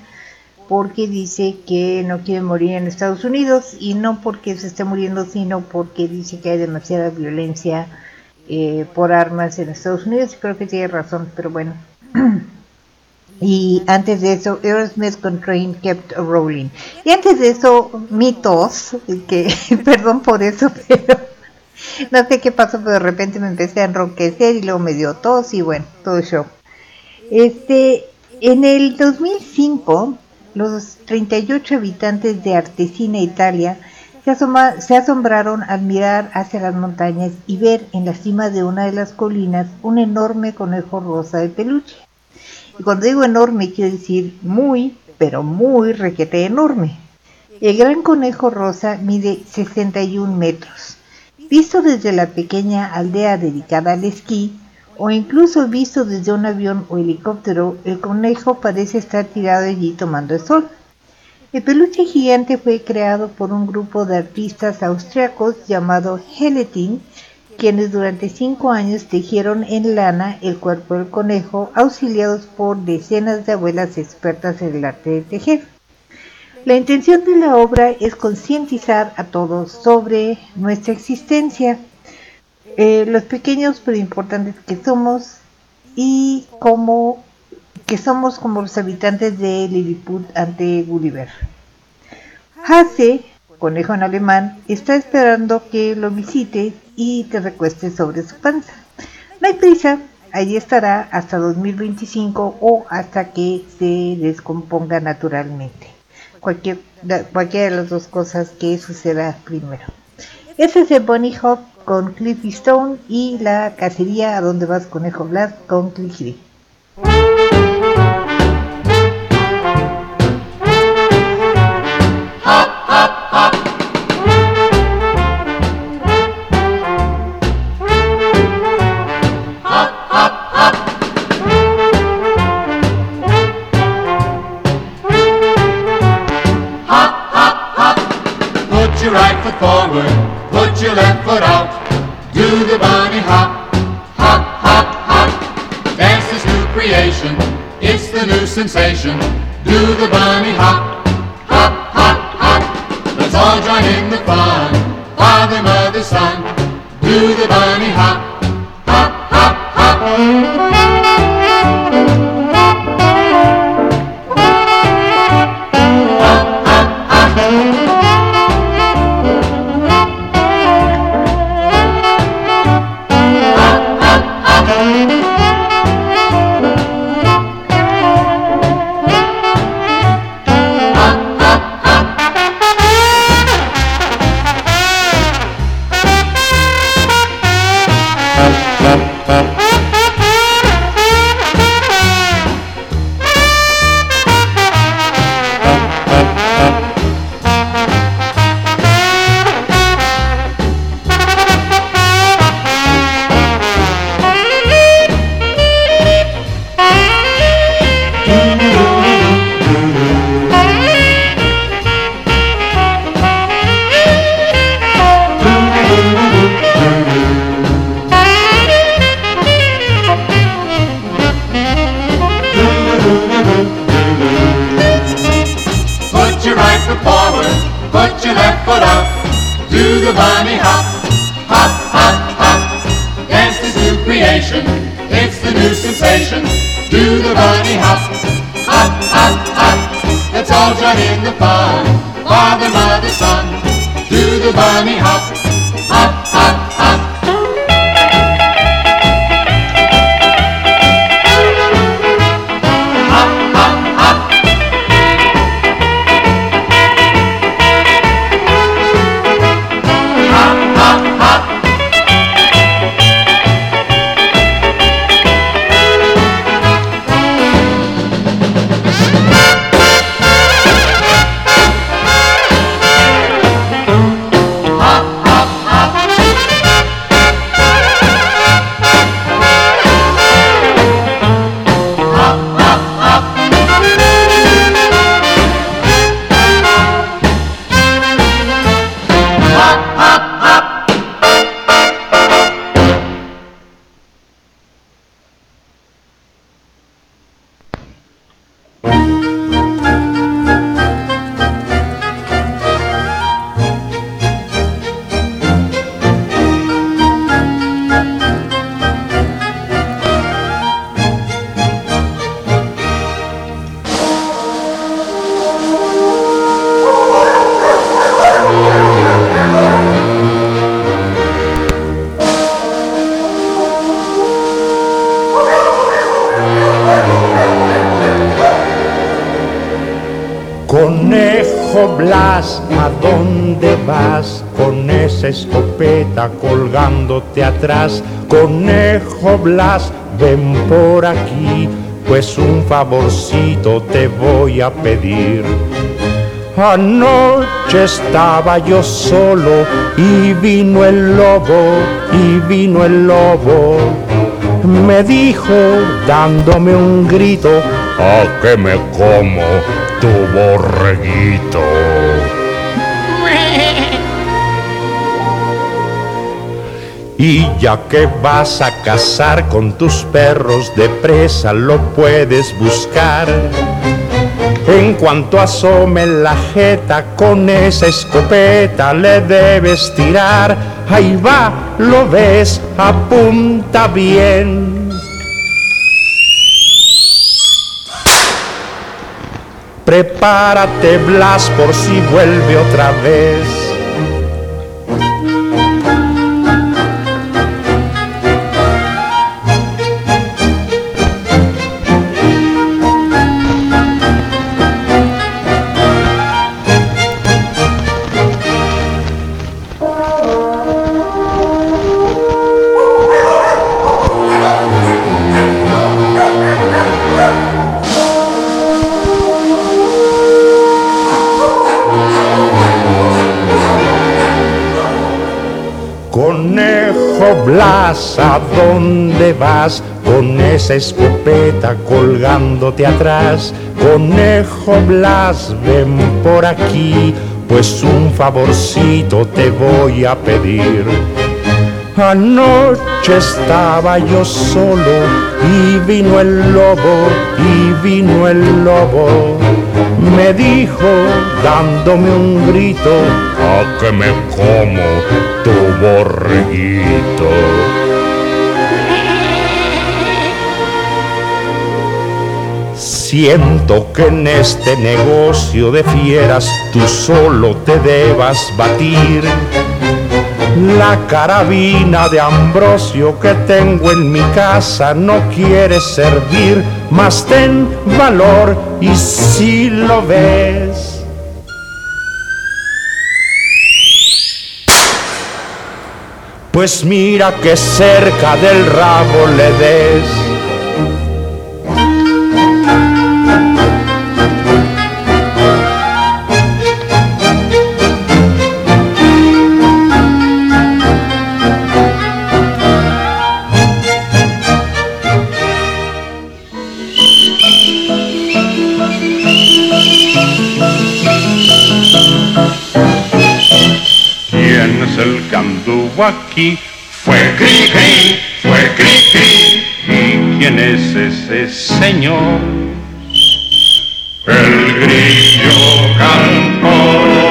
porque dice que no quiere morir en Estados Unidos y no porque se esté muriendo, sino porque dice que hay demasiada violencia eh, por armas en Estados Unidos. Creo que tiene razón, pero bueno. Y antes de eso, Aerosmith con Train Kept Rolling. Y antes de eso, mi tos, que perdón por eso, pero no sé qué pasó, pero de repente me empecé a enroquecer y luego me dio tos y bueno, todo show. Este, en el 2005, los 38 habitantes de Artesina, Italia, se, se asombraron al mirar hacia las montañas y ver en la cima de una de las colinas un enorme conejo rosa de peluche. Y cuando digo enorme quiero decir muy, pero muy requete enorme. El gran conejo rosa mide 61 metros. Visto desde la pequeña aldea dedicada al esquí, o incluso visto desde un avión o helicóptero, el conejo parece estar tirado allí tomando el sol. El peluche gigante fue creado por un grupo de artistas austriacos llamado Heletin, quienes durante cinco años tejieron en lana el cuerpo del conejo, auxiliados por decenas de abuelas expertas en el arte de tejer. La intención de la obra es concientizar a todos sobre nuestra existencia, eh, los pequeños pero importantes que somos y como que somos como los habitantes de Lilliput ante Gulliver. Hase, conejo en alemán, está esperando que lo visites y te recuestes sobre su panza. No hay prisa, allí estará hasta 2025 o hasta que se descomponga naturalmente. Cualquier, cualquiera de las dos cosas que suceda primero. Ese es el Bunny Hop con Cliffy Stone y la cacería a donde vas conejo Blas con Cliffy. Sensation. Do the bunny hop, bunny hop, atrás? Conejo Blas, ven por aquí, pues un favorcito te voy a pedir. Anoche estaba yo solo y vino el lobo, y vino el lobo. Me dijo dándome un grito, a que me como tu borreguito. Y ya que vas a cazar con tus perros de presa, lo puedes buscar. En cuanto asome la jeta con esa escopeta le debes tirar. Ahí va, lo ves, apunta bien. Prepárate, Blas, por si vuelve otra vez. Blas, ¿a dónde vas con esa escopeta colgándote atrás? Conejo Blas, ven por aquí, pues un favorcito te voy a pedir. Anoche estaba yo solo y vino el lobo, y vino el lobo. Me dijo dándome un grito, que me como tu borreguito. Siento que en este negocio de fieras tú solo te debas batir. La carabina de Ambrosio que tengo en mi casa no quiere servir, mas ten valor y si lo ves. Pues mira que cerca del rabo le des. Aquí? Fue Cri Cri, fue Cri Cri. ¿Y quién es ese señor? El grillo cantor.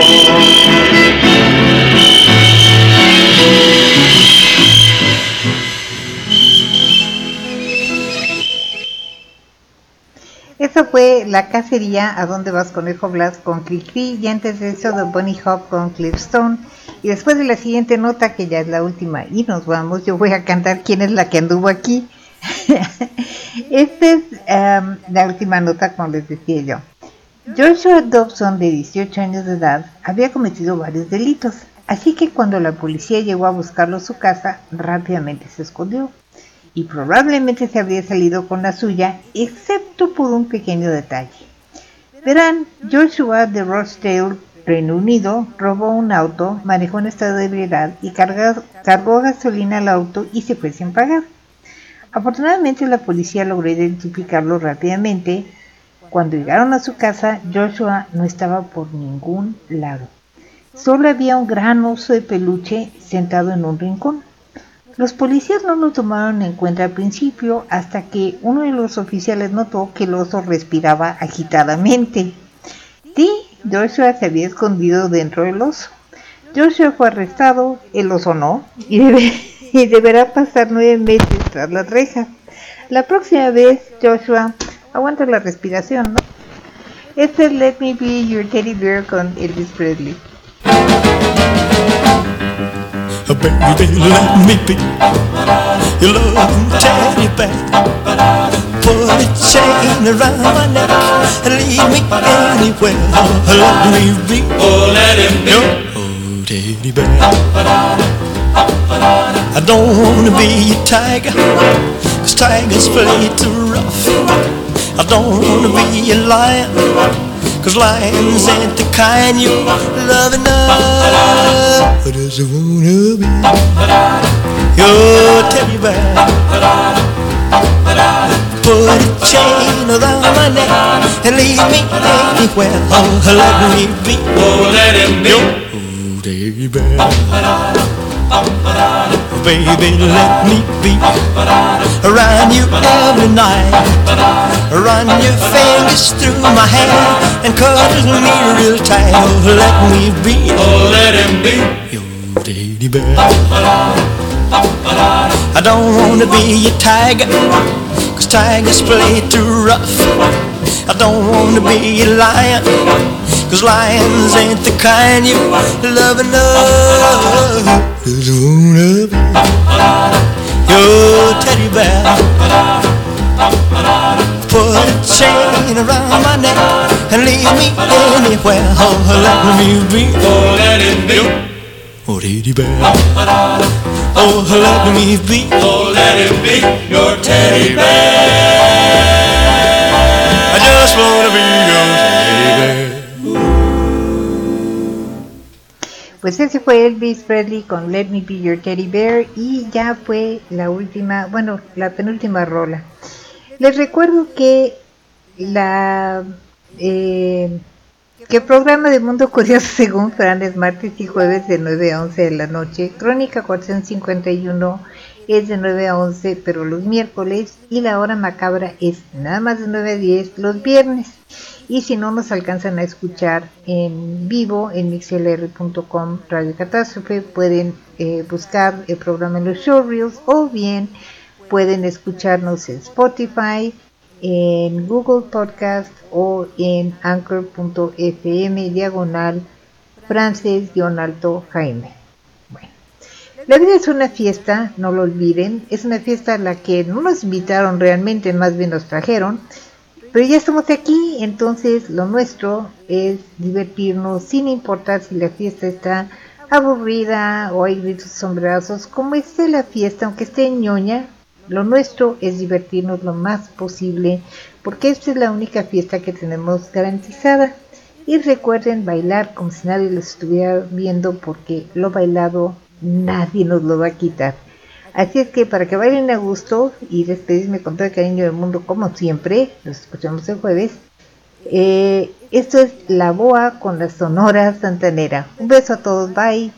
Fue La Cacería, ¿A dónde vas conejo Blas con Cricri? Y antes de eso, The Bunny Hop con Cliffstone. Y después de la siguiente nota, que ya es la última, y nos vamos, yo voy a cantar quién es la que anduvo aquí. Esta es em, la última nota, como les decía yo. Joshua Dobson, de 18 años de edad, había cometido varios delitos, así que cuando la policía llegó a buscarlo a su casa, rápidamente se escondió y probablemente se habría salido con la suya, excepto por un pequeño detalle. Verán, Joshua de Rochdale, Reino Unido, robó un auto, manejó en estado de ebriedad y cargó, cargó gasolina al auto y se fue sin pagar. Afortunadamente la policía logró identificarlo rápidamente. Cuando llegaron a su casa, Joshua no estaba por ningún lado. Solo había un gran oso de peluche sentado en un rincón. Los policías no lo tomaron en cuenta al principio hasta que uno de los oficiales notó que el oso respiraba agitadamente. Sí, Joshua se había escondido dentro del oso. Joshua fue arrestado, el oso no, y, debe- y deberá pasar nueve meses tras las rejas. La próxima vez, Joshua, aguanta la respiración, ¿no? Este es Let Me Be Your Teddy Bear con Elvis Presley. Baby, let me be your loving teddy bear. Put a chain around my neck and leave me anywhere. Let me be. Oh, let him be. Oh, teddy bear. I don't wanna be a tiger, cause tigers play too rough. I don't wanna be a lion, cause lions ain't the kind you are love enough. I just wanna be your teddy bear. Put a chain around my neck and leave me anywhere. Oh, let me be. Oh, let him be. Oh, bear. Baby, let me be around you every night. Run your fingers through my hair and cuddle me real tight. Oh, let me be. Oh, let him be your teddy bear. I don't wanna be a tiger, cause tigers play too rough. I don't wanna be a lion, cause lions ain't the kind you love enough. Just wanna be your teddy bear. Put a chain around my neck and leave me anywhere. Oh, oh, let me be. Oh, let it be. Oh, teddy bear. Oh, let me be. Oh, let him be your teddy bear. I just wanna be your teddy bear. Pues ese fue Elvis Presley con Let Me Be Your Teddy Bear y ya fue la última, bueno, la penúltima rola. Les recuerdo que la eh, programa de Mundo Curioso según Fran es martes y jueves de 9 a 11 de la noche. Crónica 451 es de 9 a 11, pero los miércoles y la hora macabra es nada más de 9 a 10 los viernes. Y si no nos alcanzan a escuchar en vivo en mixlr.com Radio Catástrofe, pueden eh, buscar el programa en los showreels o bien pueden escucharnos en Spotify, en Google Podcast o en anchor.fm diagonal frances-alto Jaime. Bueno, la vida es una fiesta, no lo olviden, es una fiesta a la que no nos invitaron realmente, más bien nos trajeron, pero ya estamos aquí, entonces lo nuestro es divertirnos sin importar si la fiesta está aburrida o hay gritos sombrazos, como esté la fiesta, aunque esté ñoña, lo nuestro es divertirnos lo más posible, porque esta es la única fiesta que tenemos garantizada. Y recuerden bailar como si nadie los estuviera viendo, porque lo bailado nadie nos lo va a quitar. Así es que para que bailen a gusto y despedirme con todo el cariño del mundo, como siempre, los escuchamos el jueves. eh, esto es La Boa con la Sonora Santanera. Un beso a todos, bye.